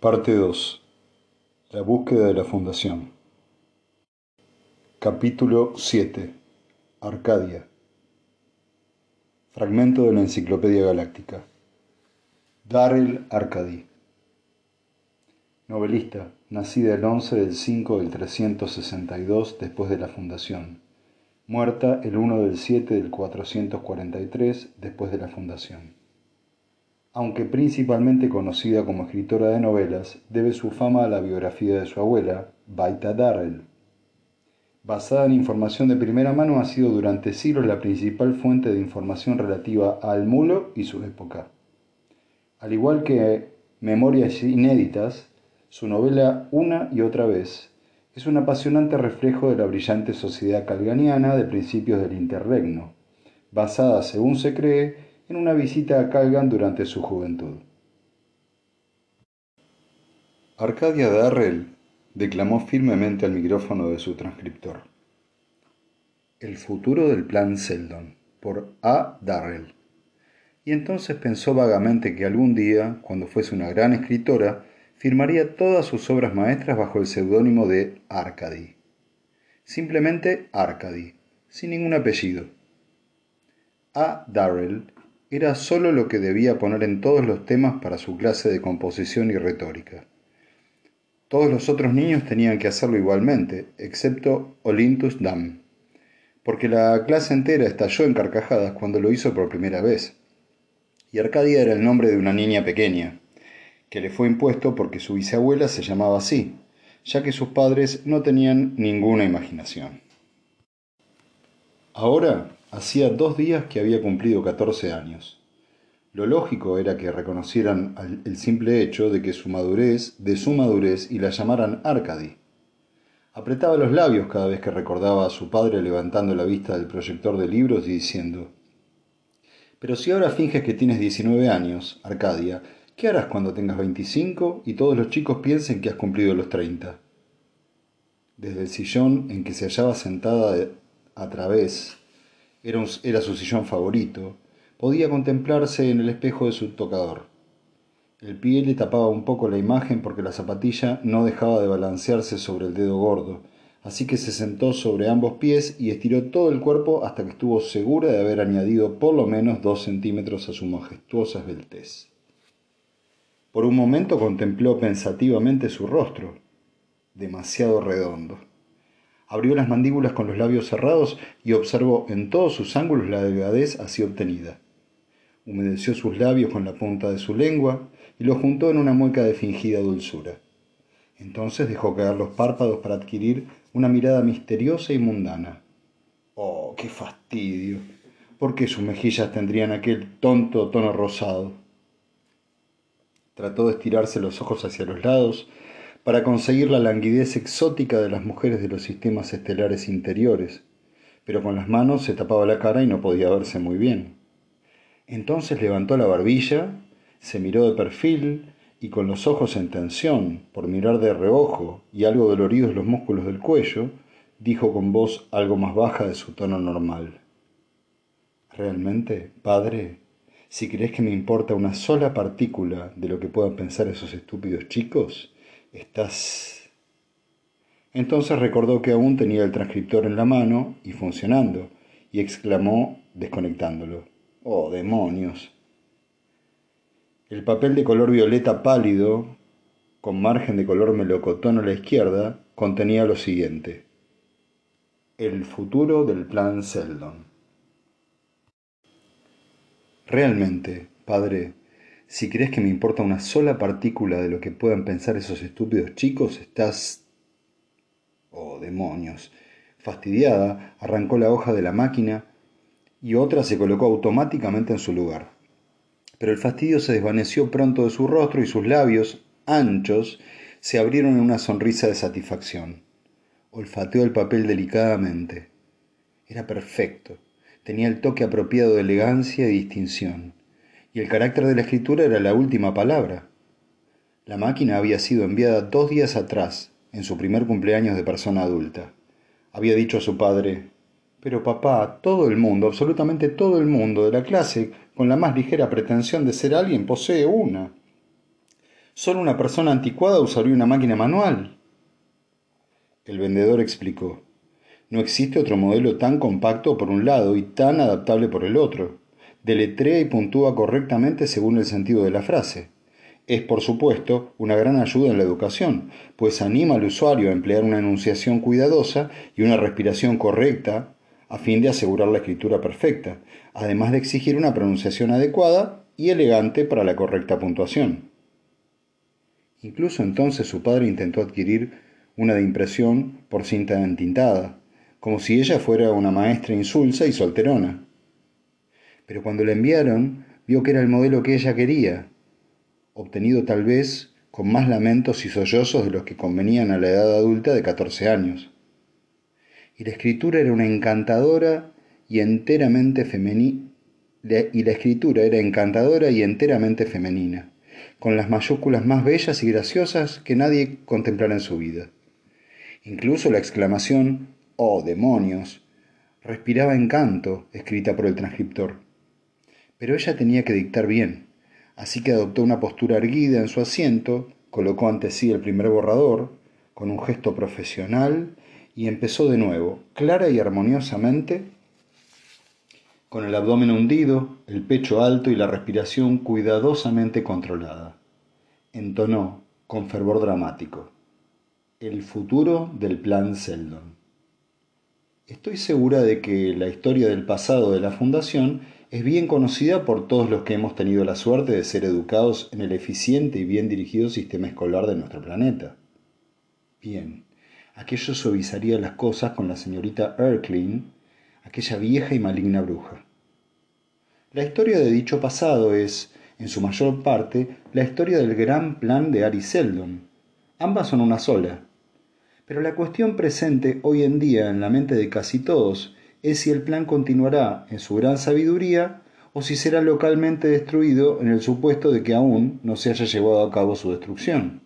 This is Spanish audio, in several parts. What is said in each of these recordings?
Parte 2. La búsqueda de la fundación. Capítulo 7. Arcadia. Fragmento de la Enciclopedia Galáctica. Darrell Arcady. Novelista, nacida el 11 del 5 del 362 después de la fundación. Muerta el 1 del 7 del 443 después de la fundación. Aunque principalmente conocida como escritora de novelas, debe su fama a la biografía de su abuela, Baita Darrell. Basada en información de primera mano, ha sido durante siglos la principal fuente de información relativa al mulo y su época. Al igual que Memorias inéditas, su novela Una y otra vez es un apasionante reflejo de la brillante sociedad calganiana de principios del interregno, basada, según se cree, en una visita a Calgan durante su juventud. Arcadia Darrell declamó firmemente al micrófono de su transcriptor. El futuro del plan Seldon, por A. Darrell. Y entonces pensó vagamente que algún día, cuando fuese una gran escritora, firmaría todas sus obras maestras bajo el seudónimo de Arcady. Simplemente Arcady, sin ningún apellido. A. Darrell era sólo lo que debía poner en todos los temas para su clase de composición y retórica. Todos los otros niños tenían que hacerlo igualmente, excepto Olintus Dam, porque la clase entera estalló en carcajadas cuando lo hizo por primera vez. Y Arcadia era el nombre de una niña pequeña, que le fue impuesto porque su bisabuela se llamaba así, ya que sus padres no tenían ninguna imaginación. Ahora Hacía dos días que había cumplido 14 años. Lo lógico era que reconocieran el simple hecho de que su madurez, de su madurez, y la llamaran Arcady. Apretaba los labios cada vez que recordaba a su padre levantando la vista del proyector de libros y diciendo Pero si ahora finges que tienes 19 años, Arcadia, ¿qué harás cuando tengas 25 y todos los chicos piensen que has cumplido los 30? Desde el sillón en que se hallaba sentada a través era, su sillón favorito, podía contemplarse en el espejo de su tocador. El pie le tapaba un poco la imagen porque la zapatilla no dejaba de balancearse sobre el dedo gordo, así que se sentó sobre ambos pies y estiró todo el cuerpo hasta que estuvo segura de haber añadido por lo menos dos centímetros a su majestuosa esbeltez. Por un momento contempló pensativamente su rostro, demasiado redondo. Abrió las mandíbulas con los labios cerrados y observó en todos sus ángulos la delgadez así obtenida. Humedeció sus labios con la punta de su lengua y los juntó en una mueca de fingida dulzura. Entonces dejó caer los párpados para adquirir una mirada misteriosa y mundana. ¡Oh, qué fastidio! ¿Por qué sus mejillas tendrían aquel tonto tono rosado? Trató de estirarse los ojos hacia los lados para conseguir la languidez exótica de las mujeres de los sistemas estelares interiores, pero con las manos se tapaba la cara y no podía verse muy bien. Entonces levantó la barbilla, se miró de perfil y con los ojos en tensión, por mirar de reojo y algo doloridos los músculos del cuello, dijo con voz algo más baja de su tono normal. Realmente, padre, si crees que me importa una sola partícula de lo que puedan pensar esos estúpidos chicos, Estás... Entonces recordó que aún tenía el transcriptor en la mano y funcionando, y exclamó desconectándolo. ¡Oh, demonios! El papel de color violeta pálido, con margen de color melocotón a la izquierda, contenía lo siguiente. El futuro del plan Seldon. Realmente, padre, si crees que me importa una sola partícula de lo que puedan pensar esos estúpidos chicos, estás... Oh, demonios. Fastidiada, arrancó la hoja de la máquina y otra se colocó automáticamente en su lugar. Pero el fastidio se desvaneció pronto de su rostro y sus labios, anchos, se abrieron en una sonrisa de satisfacción. Olfateó el papel delicadamente. Era perfecto. Tenía el toque apropiado de elegancia y distinción y el carácter de la escritura era la última palabra. La máquina había sido enviada dos días atrás, en su primer cumpleaños de persona adulta. Había dicho a su padre, pero papá, todo el mundo, absolutamente todo el mundo de la clase, con la más ligera pretensión de ser alguien, posee una. Solo una persona anticuada usaría una máquina manual. El vendedor explicó. No existe otro modelo tan compacto por un lado y tan adaptable por el otro. Deletrea y puntúa correctamente según el sentido de la frase. Es, por supuesto, una gran ayuda en la educación, pues anima al usuario a emplear una enunciación cuidadosa y una respiración correcta a fin de asegurar la escritura perfecta, además de exigir una pronunciación adecuada y elegante para la correcta puntuación. Incluso entonces su padre intentó adquirir una de impresión por cinta entintada, como si ella fuera una maestra insulsa y solterona. Pero cuando la enviaron, vio que era el modelo que ella quería, obtenido tal vez con más lamentos y sollozos de los que convenían a la edad adulta de 14 años. Y la escritura era una encantadora y enteramente femenina, y la escritura era encantadora y enteramente femenina, con las mayúsculas más bellas y graciosas que nadie contemplara en su vida. Incluso la exclamación ¡Oh, demonios! respiraba encanto, escrita por el transcriptor. Pero ella tenía que dictar bien, así que adoptó una postura erguida en su asiento, colocó ante sí el primer borrador, con un gesto profesional, y empezó de nuevo, clara y armoniosamente, con el abdomen hundido, el pecho alto y la respiración cuidadosamente controlada. Entonó, con fervor dramático, el futuro del plan Seldon. Estoy segura de que la historia del pasado de la Fundación es bien conocida por todos los que hemos tenido la suerte de ser educados en el eficiente y bien dirigido sistema escolar de nuestro planeta. Bien, aquello suavizaría las cosas con la señorita Erkling, aquella vieja y maligna bruja. La historia de dicho pasado es, en su mayor parte, la historia del gran plan de Ari Seldon. Ambas son una sola. Pero la cuestión presente hoy en día en la mente de casi todos es si el plan continuará en su gran sabiduría o si será localmente destruido en el supuesto de que aún no se haya llevado a cabo su destrucción.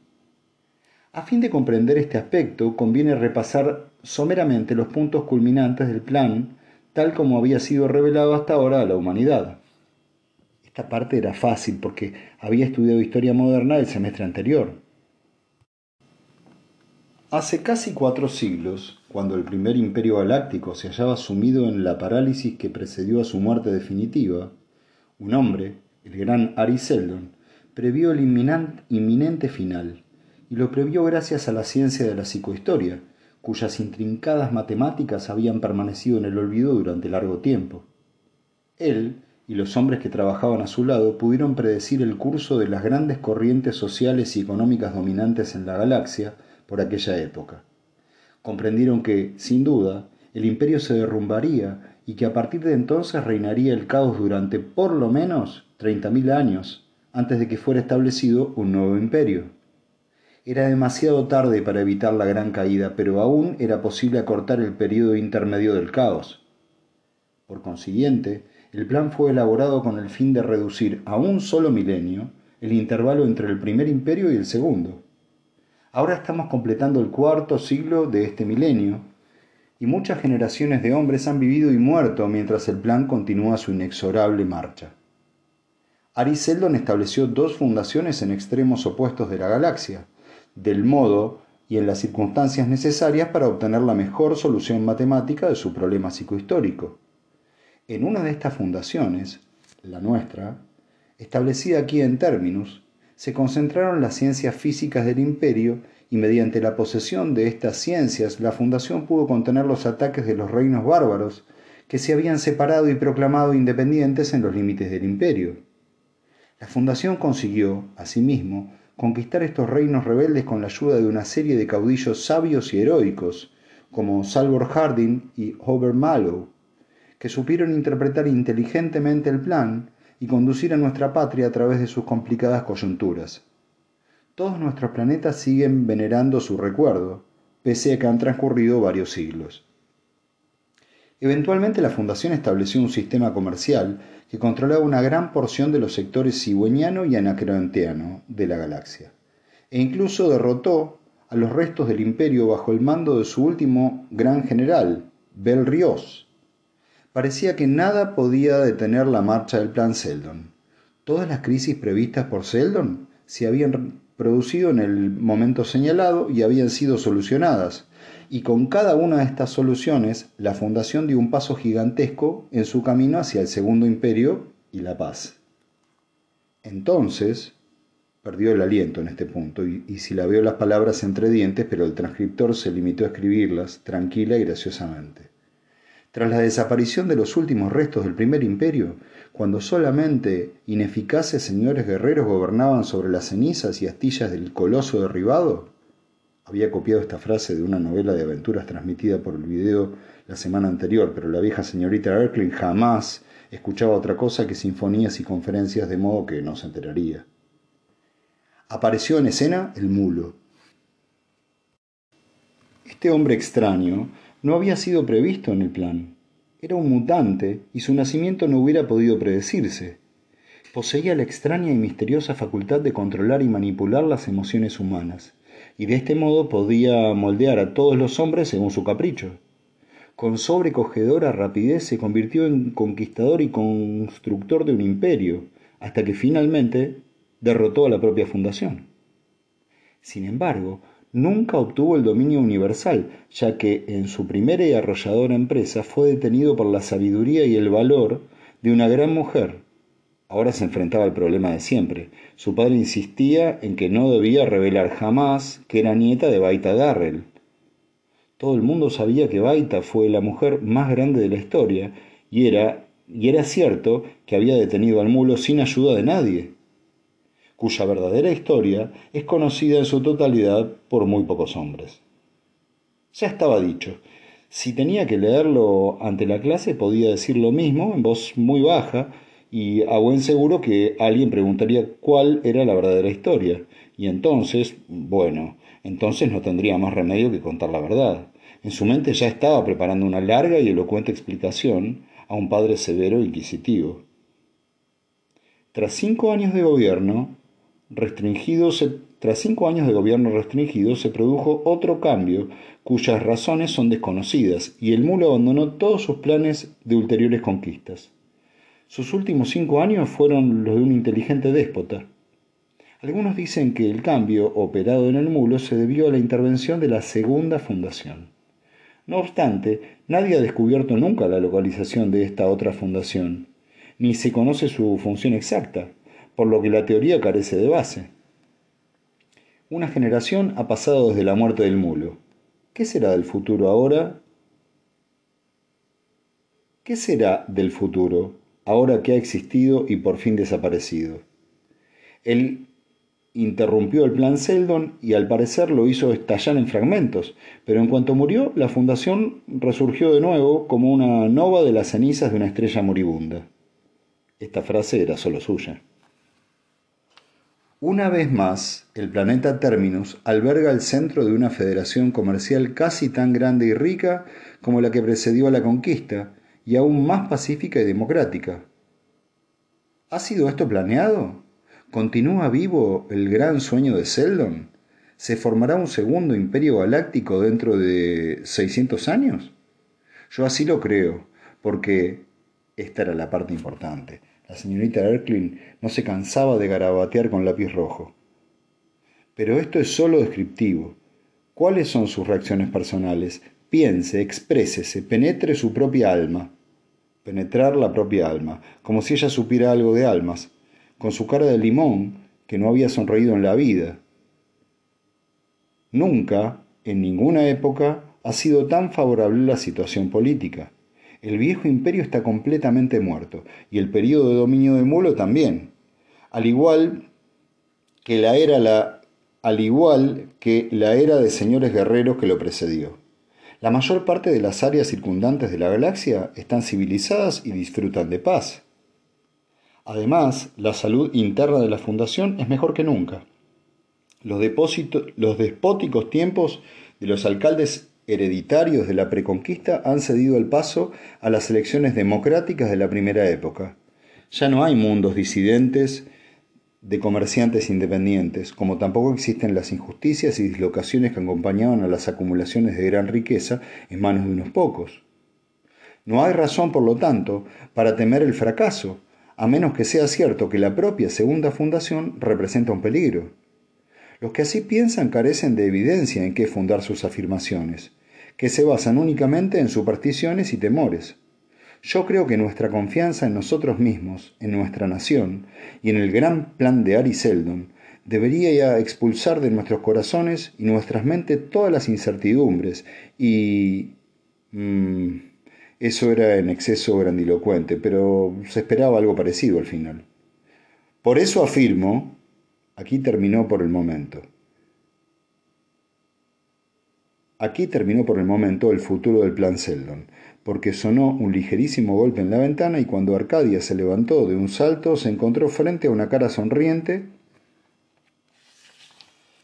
A fin de comprender este aspecto, conviene repasar someramente los puntos culminantes del plan tal como había sido revelado hasta ahora a la humanidad. Esta parte era fácil porque había estudiado historia moderna el semestre anterior. Hace casi cuatro siglos, cuando el primer imperio galáctico se hallaba sumido en la parálisis que precedió a su muerte definitiva, un hombre, el gran Ari Seldon, previó el inminente final, y lo previó gracias a la ciencia de la psicohistoria, cuyas intrincadas matemáticas habían permanecido en el olvido durante largo tiempo. Él y los hombres que trabajaban a su lado pudieron predecir el curso de las grandes corrientes sociales y económicas dominantes en la galaxia por aquella época comprendieron que, sin duda, el imperio se derrumbaría y que a partir de entonces reinaría el caos durante por lo menos 30.000 años antes de que fuera establecido un nuevo imperio. Era demasiado tarde para evitar la gran caída, pero aún era posible acortar el periodo intermedio del caos. Por consiguiente, el plan fue elaborado con el fin de reducir a un solo milenio el intervalo entre el primer imperio y el segundo. Ahora estamos completando el cuarto siglo de este milenio, y muchas generaciones de hombres han vivido y muerto mientras el plan continúa su inexorable marcha. Ari Seldon estableció dos fundaciones en extremos opuestos de la galaxia, del modo y en las circunstancias necesarias para obtener la mejor solución matemática de su problema psicohistórico. En una de estas fundaciones, la nuestra, establecida aquí en términos, se concentraron las ciencias físicas del imperio y mediante la posesión de estas ciencias la fundación pudo contener los ataques de los reinos bárbaros que se habían separado y proclamado independientes en los límites del imperio. La fundación consiguió, asimismo, conquistar estos reinos rebeldes con la ayuda de una serie de caudillos sabios y heroicos, como Salvor Hardin y Hover Mallow, que supieron interpretar inteligentemente el plan y conducir a nuestra patria a través de sus complicadas coyunturas. Todos nuestros planetas siguen venerando su recuerdo, pese a que han transcurrido varios siglos. Eventualmente la Fundación estableció un sistema comercial que controlaba una gran porción de los sectores cigüeñano y anacreonteano de la galaxia, e incluso derrotó a los restos del imperio bajo el mando de su último gran general, Bel Rios, Parecía que nada podía detener la marcha del plan Seldon. Todas las crisis previstas por Seldon se habían producido en el momento señalado y habían sido solucionadas, y con cada una de estas soluciones la fundación dio un paso gigantesco en su camino hacia el segundo imperio y la paz. Entonces, perdió el aliento en este punto y, y si la veo las palabras entre dientes, pero el transcriptor se limitó a escribirlas tranquila y graciosamente. Tras la desaparición de los últimos restos del primer imperio, cuando solamente ineficaces señores guerreros gobernaban sobre las cenizas y astillas del coloso derribado, había copiado esta frase de una novela de aventuras transmitida por el video la semana anterior, pero la vieja señorita Erkling jamás escuchaba otra cosa que sinfonías y conferencias de modo que no se enteraría. Apareció en escena el mulo. Este hombre extraño no había sido previsto en el plan. Era un mutante y su nacimiento no hubiera podido predecirse. Poseía la extraña y misteriosa facultad de controlar y manipular las emociones humanas, y de este modo podía moldear a todos los hombres según su capricho. Con sobrecogedora rapidez se convirtió en conquistador y constructor de un imperio, hasta que finalmente derrotó a la propia fundación. Sin embargo, nunca obtuvo el dominio universal, ya que en su primera y arrolladora empresa fue detenido por la sabiduría y el valor de una gran mujer. Ahora se enfrentaba al problema de siempre. Su padre insistía en que no debía revelar jamás que era nieta de Baita Darrell. Todo el mundo sabía que Baita fue la mujer más grande de la historia, y era, y era cierto que había detenido al mulo sin ayuda de nadie cuya verdadera historia es conocida en su totalidad por muy pocos hombres. Ya estaba dicho, si tenía que leerlo ante la clase podía decir lo mismo en voz muy baja y a buen seguro que alguien preguntaría cuál era la verdadera historia. Y entonces, bueno, entonces no tendría más remedio que contar la verdad. En su mente ya estaba preparando una larga y elocuente explicación a un padre severo e inquisitivo. Tras cinco años de gobierno, restringido tras cinco años de gobierno restringido se produjo otro cambio cuyas razones son desconocidas y el mulo abandonó todos sus planes de ulteriores conquistas. Sus últimos cinco años fueron los de un inteligente déspota. Algunos dicen que el cambio operado en el mulo se debió a la intervención de la segunda fundación. No obstante, nadie ha descubierto nunca la localización de esta otra fundación, ni se conoce su función exacta por lo que la teoría carece de base. Una generación ha pasado desde la muerte del mulo. ¿Qué será del futuro ahora? ¿Qué será del futuro ahora que ha existido y por fin desaparecido? Él interrumpió el plan Seldon y al parecer lo hizo estallar en fragmentos, pero en cuanto murió, la fundación resurgió de nuevo como una nova de las cenizas de una estrella moribunda. Esta frase era solo suya. Una vez más, el planeta Terminus alberga el centro de una federación comercial casi tan grande y rica como la que precedió a la conquista, y aún más pacífica y democrática. ¿Ha sido esto planeado? ¿Continúa vivo el gran sueño de Seldon? ¿Se formará un segundo imperio galáctico dentro de 600 años? Yo así lo creo, porque esta era la parte importante. La señorita Erkling no se cansaba de garabatear con lápiz rojo. Pero esto es solo descriptivo. ¿Cuáles son sus reacciones personales? Piense, exprésese, penetre su propia alma. Penetrar la propia alma, como si ella supiera algo de almas, con su cara de limón que no había sonreído en la vida. Nunca, en ninguna época, ha sido tan favorable la situación política. El viejo imperio está completamente muerto y el periodo de dominio de Mulo también. Al igual que la era la al igual que la era de señores guerreros que lo precedió. La mayor parte de las áreas circundantes de la galaxia están civilizadas y disfrutan de paz. Además, la salud interna de la Fundación es mejor que nunca. Los, los despóticos tiempos de los alcaldes hereditarios de la preconquista han cedido el paso a las elecciones democráticas de la primera época. Ya no hay mundos disidentes de comerciantes independientes, como tampoco existen las injusticias y dislocaciones que acompañaban a las acumulaciones de gran riqueza en manos de unos pocos. No hay razón, por lo tanto, para temer el fracaso, a menos que sea cierto que la propia segunda fundación representa un peligro. Los que así piensan carecen de evidencia en qué fundar sus afirmaciones, que se basan únicamente en supersticiones y temores. Yo creo que nuestra confianza en nosotros mismos, en nuestra nación y en el gran plan de Ari Seldon debería expulsar de nuestros corazones y nuestras mentes todas las incertidumbres y... Mm, eso era en exceso grandilocuente, pero se esperaba algo parecido al final. Por eso afirmo, aquí terminó por el momento. Aquí terminó por el momento el futuro del plan Seldon, porque sonó un ligerísimo golpe en la ventana y cuando Arcadia se levantó de un salto se encontró frente a una cara sonriente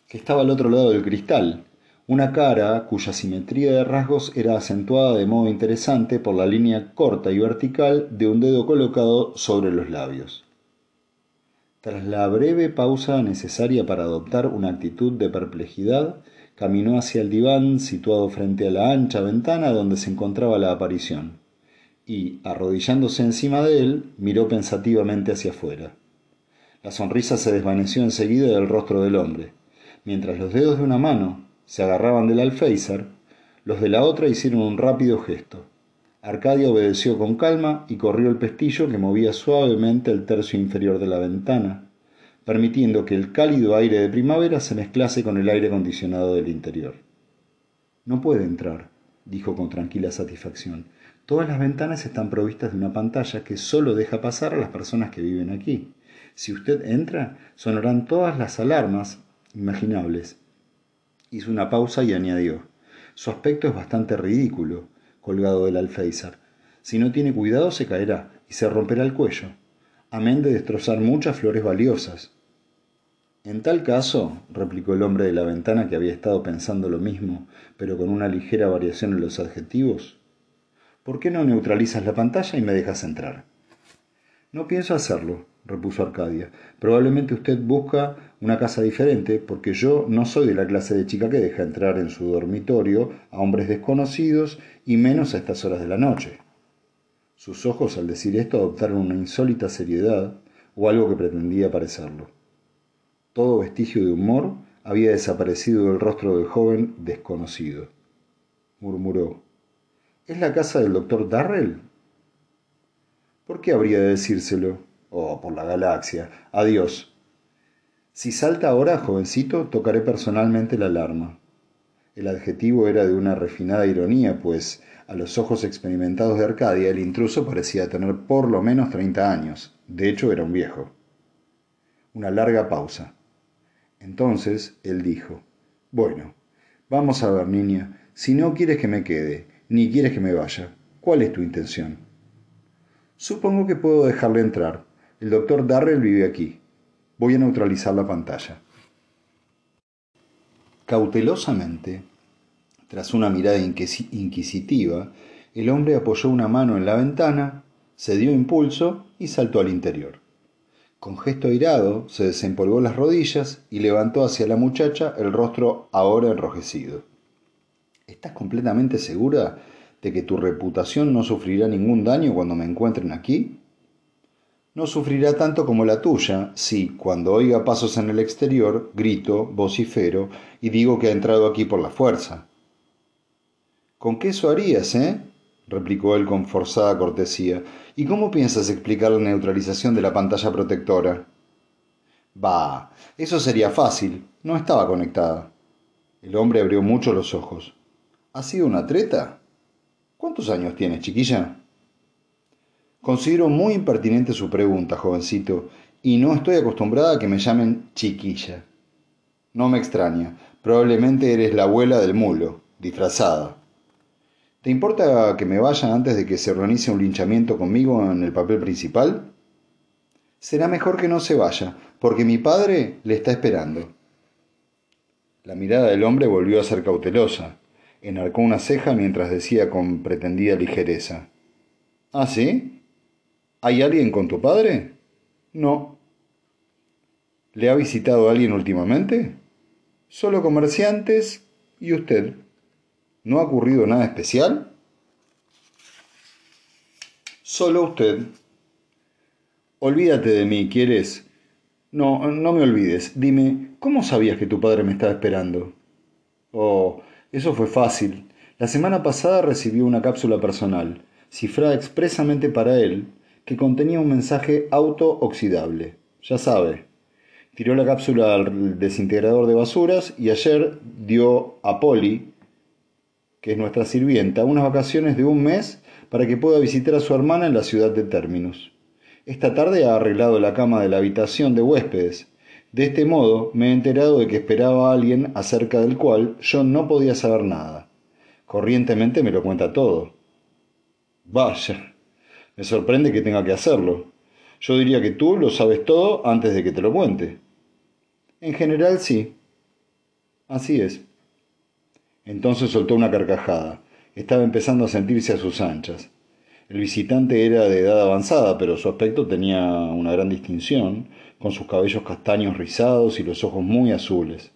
que estaba al otro lado del cristal, una cara cuya simetría de rasgos era acentuada de modo interesante por la línea corta y vertical de un dedo colocado sobre los labios. Tras la breve pausa necesaria para adoptar una actitud de perplejidad, caminó hacia el diván situado frente a la ancha ventana donde se encontraba la aparición, y, arrodillándose encima de él, miró pensativamente hacia afuera. La sonrisa se desvaneció enseguida del rostro del hombre Mientras los dedos de una mano se agarraban del alféizar, los de la otra hicieron un rápido gesto. Arcadia obedeció con calma y corrió el pestillo que movía suavemente el tercio inferior de la ventana, permitiendo que el cálido aire de primavera se mezclase con el aire acondicionado del interior. No puede entrar, dijo con tranquila satisfacción. Todas las ventanas están provistas de una pantalla que solo deja pasar a las personas que viven aquí. Si usted entra, sonarán todas las alarmas imaginables. Hizo una pausa y añadió, su aspecto es bastante ridículo, colgado del alféizar. Si no tiene cuidado se caerá y se romperá el cuello, amén de destrozar muchas flores valiosas. En tal caso, replicó el hombre de la ventana que había estado pensando lo mismo, pero con una ligera variación en los adjetivos, ¿por qué no neutralizas la pantalla y me dejas entrar? No pienso hacerlo, repuso Arcadia. Probablemente usted busca una casa diferente, porque yo no soy de la clase de chica que deja entrar en su dormitorio a hombres desconocidos y menos a estas horas de la noche. Sus ojos al decir esto adoptaron una insólita seriedad o algo que pretendía parecerlo. Todo vestigio de humor había desaparecido del rostro del joven desconocido. Murmuró. ¿Es la casa del doctor Darrell? ¿Por qué habría de decírselo? Oh, por la galaxia. Adiós. Si salta ahora, jovencito, tocaré personalmente la alarma. El adjetivo era de una refinada ironía, pues a los ojos experimentados de Arcadia el intruso parecía tener por lo menos treinta años. De hecho, era un viejo. Una larga pausa. Entonces él dijo, Bueno, vamos a ver, niña, si no quieres que me quede, ni quieres que me vaya, ¿cuál es tu intención? Supongo que puedo dejarle entrar, el doctor Darrell vive aquí. Voy a neutralizar la pantalla. Cautelosamente, tras una mirada inquisitiva, el hombre apoyó una mano en la ventana, se dio impulso y saltó al interior. Con gesto airado, se desempolvó las rodillas y levantó hacia la muchacha el rostro ahora enrojecido. ¿Estás completamente segura de que tu reputación no sufrirá ningún daño cuando me encuentren aquí? no sufrirá tanto como la tuya si, cuando oiga pasos en el exterior, grito, vocifero y digo que ha entrado aquí por la fuerza. ¿Con qué eso harías, eh? replicó él con forzada cortesía. ¿Y cómo piensas explicar la neutralización de la pantalla protectora? Bah, eso sería fácil. No estaba conectada. El hombre abrió mucho los ojos. ¿Ha sido una treta? ¿Cuántos años tienes, chiquilla? Considero muy impertinente su pregunta, jovencito, y no estoy acostumbrada a que me llamen chiquilla. No me extraña, probablemente eres la abuela del mulo, disfrazada. ¿Te importa que me vaya antes de que se organice un linchamiento conmigo en el papel principal? Será mejor que no se vaya, porque mi padre le está esperando. La mirada del hombre volvió a ser cautelosa. Enarcó una ceja mientras decía con pretendida ligereza. ¿Ah, sí? ¿Hay alguien con tu padre? No. ¿Le ha visitado alguien últimamente? Solo comerciantes y usted. ¿No ha ocurrido nada especial? Solo usted. Olvídate de mí, ¿quieres? No, no me olvides. Dime, ¿cómo sabías que tu padre me estaba esperando? Oh, eso fue fácil. La semana pasada recibió una cápsula personal, cifrada expresamente para él, que contenía un mensaje auto-oxidable. Ya sabe. Tiró la cápsula al desintegrador de basuras y ayer dio a Polly, que es nuestra sirvienta, unas vacaciones de un mes para que pueda visitar a su hermana en la ciudad de Terminus. Esta tarde ha arreglado la cama de la habitación de huéspedes. De este modo me he enterado de que esperaba a alguien acerca del cual yo no podía saber nada. Corrientemente me lo cuenta todo. Vaya, me sorprende que tenga que hacerlo. Yo diría que tú lo sabes todo antes de que te lo cuente. En general sí. Así es. Entonces soltó una carcajada. Estaba empezando a sentirse a sus anchas. El visitante era de edad avanzada, pero su aspecto tenía una gran distinción, con sus cabellos castaños rizados y los ojos muy azules.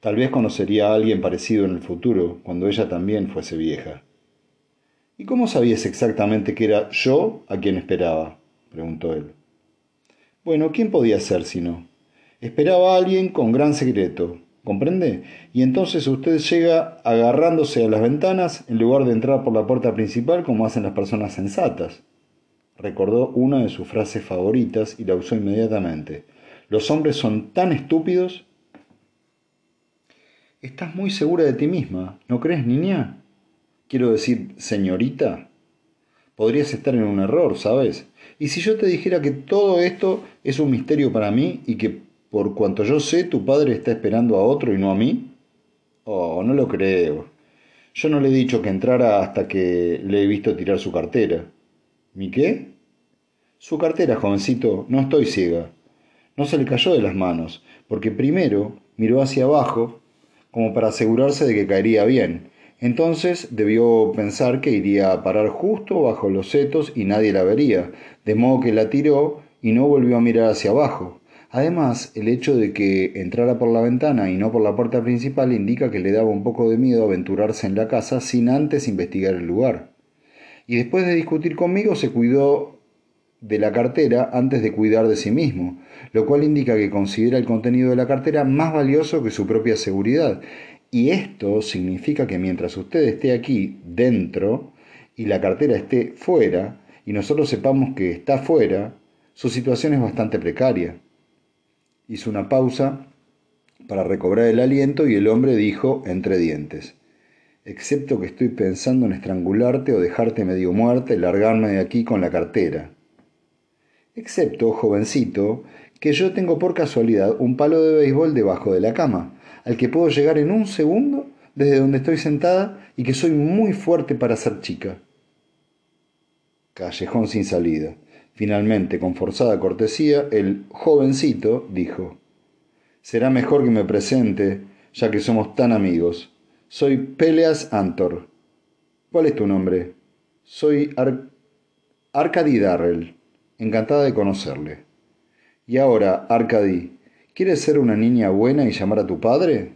Tal vez conocería a alguien parecido en el futuro, cuando ella también fuese vieja. ¿Y cómo sabías exactamente que era yo a quien esperaba? preguntó él. Bueno, ¿quién podía ser si no? Esperaba a alguien con gran secreto, ¿Comprende? Y entonces usted llega agarrándose a las ventanas en lugar de entrar por la puerta principal como hacen las personas sensatas. Recordó una de sus frases favoritas y la usó inmediatamente. Los hombres son tan estúpidos. Estás muy segura de ti misma, ¿no crees, niña? Quiero decir, señorita. Podrías estar en un error, ¿sabes? Y si yo te dijera que todo esto es un misterio para mí y que por cuanto yo sé, tu padre está esperando a otro y no a mí. Oh, no lo creo. Yo no le he dicho que entrara hasta que le he visto tirar su cartera. ¿Mi qué? Su cartera, jovencito, no estoy ciega. No se le cayó de las manos, porque primero miró hacia abajo, como para asegurarse de que caería bien. Entonces debió pensar que iría a parar justo bajo los setos y nadie la vería, de modo que la tiró y no volvió a mirar hacia abajo. Además, el hecho de que entrara por la ventana y no por la puerta principal indica que le daba un poco de miedo aventurarse en la casa sin antes investigar el lugar. Y después de discutir conmigo se cuidó de la cartera antes de cuidar de sí mismo, lo cual indica que considera el contenido de la cartera más valioso que su propia seguridad. Y esto significa que mientras usted esté aquí dentro y la cartera esté fuera, y nosotros sepamos que está fuera, su situación es bastante precaria. Hizo una pausa para recobrar el aliento y el hombre dijo entre dientes, excepto que estoy pensando en estrangularte o dejarte medio muerta y largarme de aquí con la cartera. Excepto, jovencito, que yo tengo por casualidad un palo de béisbol debajo de la cama, al que puedo llegar en un segundo desde donde estoy sentada y que soy muy fuerte para ser chica. Callejón sin salida. Finalmente, con forzada cortesía, el jovencito dijo, Será mejor que me presente, ya que somos tan amigos. Soy Peleas Antor. ¿Cuál es tu nombre? Soy Ar Darrell. Encantada de conocerle. Y ahora, Arcady, ¿quieres ser una niña buena y llamar a tu padre?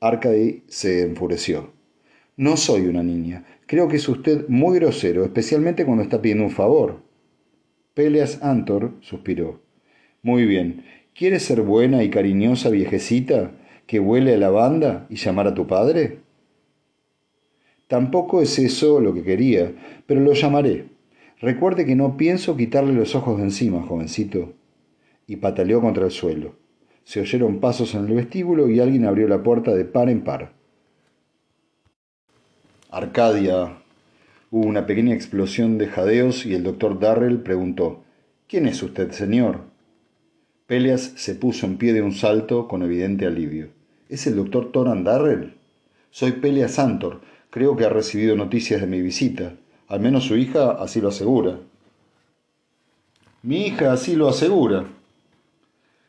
Arcady se enfureció. No soy una niña. Creo que es usted muy grosero, especialmente cuando está pidiendo un favor. Peleas Antor suspiró. Muy bien. ¿Quieres ser buena y cariñosa viejecita que huele a lavanda y llamar a tu padre? Tampoco es eso lo que quería, pero lo llamaré. Recuerde que no pienso quitarle los ojos de encima, jovencito. Y pataleó contra el suelo. Se oyeron pasos en el vestíbulo y alguien abrió la puerta de par en par. Arcadia, Hubo una pequeña explosión de jadeos y el doctor Darrell preguntó ¿Quién es usted, señor? Peleas se puso en pie de un salto con evidente alivio. ¿Es el doctor Toran Darrell? Soy Peleas Santor. Creo que ha recibido noticias de mi visita. Al menos su hija así lo asegura. Mi hija así lo asegura.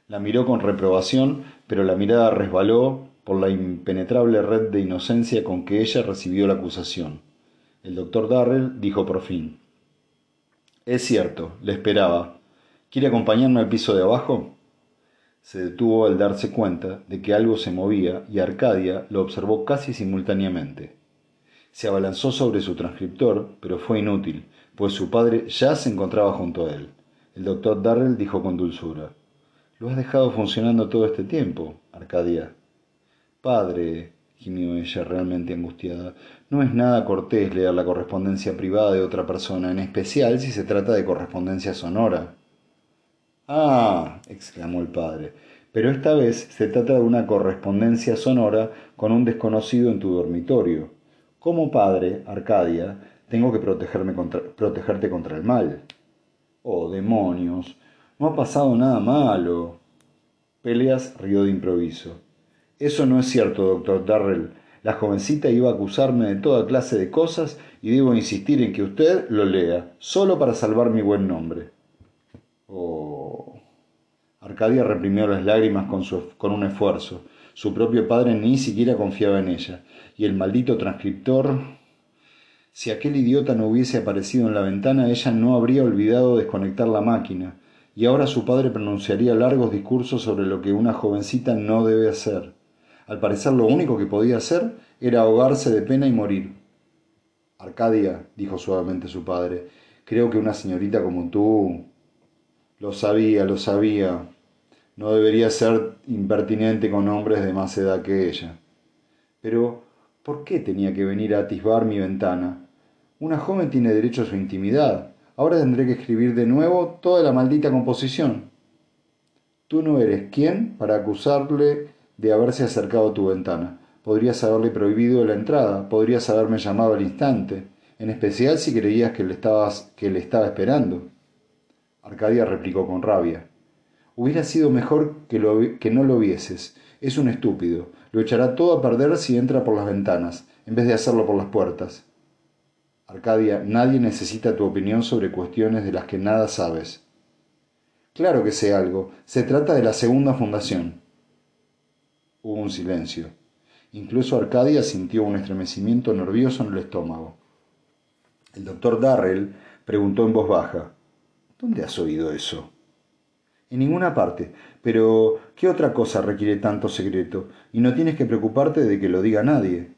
La miró con reprobación, pero la mirada resbaló por la impenetrable red de inocencia con que ella recibió la acusación. El doctor Darrell dijo por fin. Es cierto, le esperaba. ¿Quiere acompañarme al piso de abajo? Se detuvo al darse cuenta de que algo se movía y Arcadia lo observó casi simultáneamente. Se abalanzó sobre su transcriptor, pero fue inútil, pues su padre ya se encontraba junto a él. El doctor Darrell dijo con dulzura. Lo has dejado funcionando todo este tiempo, Arcadia. Padre, gimió ella realmente angustiada, no es nada cortés leer la correspondencia privada de otra persona, en especial si se trata de correspondencia sonora. Ah, exclamó el padre, pero esta vez se trata de una correspondencia sonora con un desconocido en tu dormitorio. Como padre, Arcadia, tengo que protegerme contra, protegerte contra el mal. Oh, demonios. No ha pasado nada malo. Peleas rió de improviso. Eso no es cierto, doctor Darrell. La jovencita iba a acusarme de toda clase de cosas y debo insistir en que usted lo lea, solo para salvar mi buen nombre. Oh. Arcadia reprimió las lágrimas con, con un esfuerzo. Su propio padre ni siquiera confiaba en ella. Y el maldito transcriptor si aquel idiota no hubiese aparecido en la ventana, ella no habría olvidado desconectar la máquina, y ahora su padre pronunciaría largos discursos sobre lo que una jovencita no debe hacer. Al parecer lo único que podía hacer era ahogarse de pena y morir. Arcadia, dijo suavemente su padre, creo que una señorita como tú... Lo sabía, lo sabía. No debería ser impertinente con hombres de más edad que ella. Pero, ¿por qué tenía que venir a atisbar mi ventana? Una joven tiene derecho a su intimidad. Ahora tendré que escribir de nuevo toda la maldita composición. Tú no eres quien para acusarle de haberse acercado a tu ventana. Podrías haberle prohibido la entrada, podrías haberme llamado al instante, en especial si creías que le, estabas, que le estaba esperando. Arcadia replicó con rabia. Hubiera sido mejor que, que no lo vieses. Es un estúpido. Lo echará todo a perder si entra por las ventanas, en vez de hacerlo por las puertas. Arcadia, nadie necesita tu opinión sobre cuestiones de las que nada sabes. Claro que sé algo. Se trata de la segunda fundación. Hubo un silencio. Incluso Arcadia sintió un estremecimiento nervioso en el estómago. El doctor Darrell preguntó en voz baja. ¿Dónde has oído eso? En ninguna parte. Pero, ¿qué otra cosa requiere tanto secreto? Y no tienes que preocuparte de que lo diga nadie.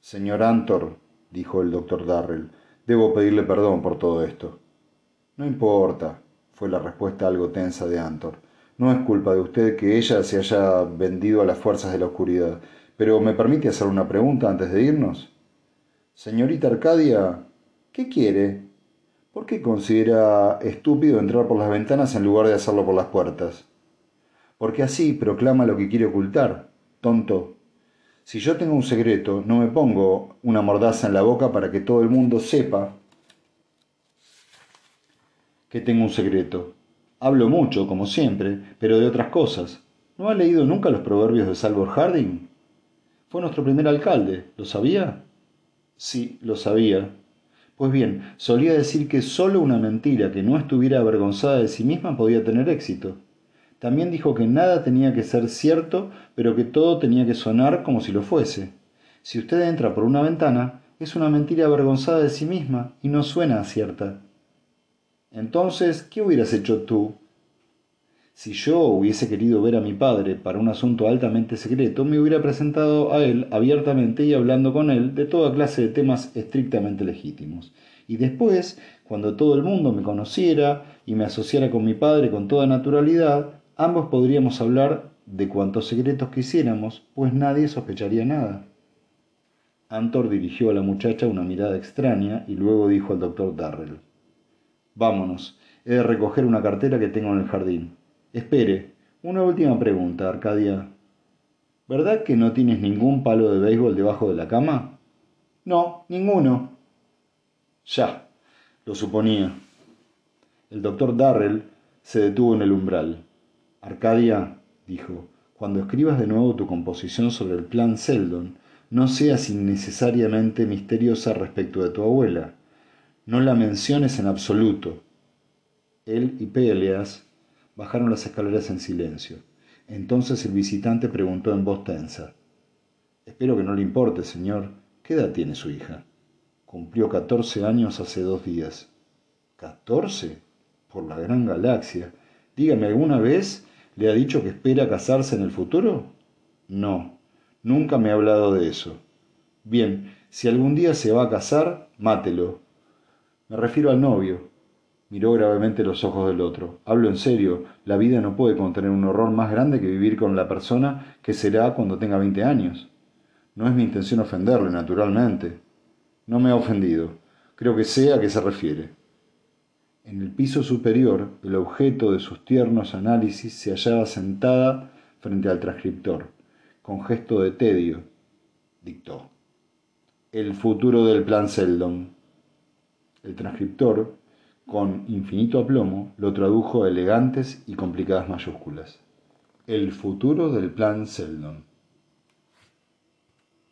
Señor Antor, dijo el doctor Darrell. Debo pedirle perdón por todo esto. No importa, fue la respuesta algo tensa de Antor. No es culpa de usted que ella se haya vendido a las fuerzas de la oscuridad. Pero ¿me permite hacer una pregunta antes de irnos? Señorita Arcadia, ¿qué quiere? ¿Por qué considera estúpido entrar por las ventanas en lugar de hacerlo por las puertas? Porque así proclama lo que quiere ocultar. Tonto, si yo tengo un secreto, no me pongo una mordaza en la boca para que todo el mundo sepa que tengo un secreto. Hablo mucho, como siempre, pero de otras cosas. ¿No ha leído nunca los proverbios de Salvor Harding? Fue nuestro primer alcalde, ¿lo sabía? Sí, lo sabía. Pues bien, solía decir que sólo una mentira que no estuviera avergonzada de sí misma podía tener éxito. También dijo que nada tenía que ser cierto, pero que todo tenía que sonar como si lo fuese. Si usted entra por una ventana, es una mentira avergonzada de sí misma y no suena cierta. Entonces, ¿qué hubieras hecho tú? Si yo hubiese querido ver a mi padre para un asunto altamente secreto, me hubiera presentado a él abiertamente y hablando con él de toda clase de temas estrictamente legítimos. Y después, cuando todo el mundo me conociera y me asociara con mi padre con toda naturalidad, Ambos podríamos hablar de cuantos secretos quisiéramos, pues nadie sospecharía nada. Antor dirigió a la muchacha una mirada extraña y luego dijo al doctor Darrell. Vámonos, he de recoger una cartera que tengo en el jardín. Espere, una última pregunta, Arcadia. ¿Verdad que no tienes ningún palo de béisbol debajo de la cama? No, ninguno. Ya, lo suponía. El doctor Darrell se detuvo en el umbral. Arcadia, dijo, cuando escribas de nuevo tu composición sobre el plan Seldon, no seas innecesariamente misteriosa respecto de tu abuela. No la menciones en absoluto. Él y Peleas bajaron las escaleras en silencio. Entonces el visitante preguntó en voz tensa. Espero que no le importe, señor. ¿Qué edad tiene su hija? Cumplió catorce años hace dos días. ¿Catorce? Por la gran galaxia. Dígame alguna vez ¿Le ha dicho que espera casarse en el futuro? No, nunca me ha hablado de eso. Bien, si algún día se va a casar, mátelo. Me refiero al novio. Miró gravemente los ojos del otro. Hablo en serio, la vida no puede contener un horror más grande que vivir con la persona que será cuando tenga veinte años. No es mi intención ofenderle, naturalmente. No me ha ofendido. Creo que sé a qué se refiere. En el piso superior, el objeto de sus tiernos análisis se hallaba sentada frente al transcriptor, con gesto de tedio. Dictó. El futuro del plan Seldon. El transcriptor, con infinito aplomo, lo tradujo a elegantes y complicadas mayúsculas. El futuro del plan Seldon.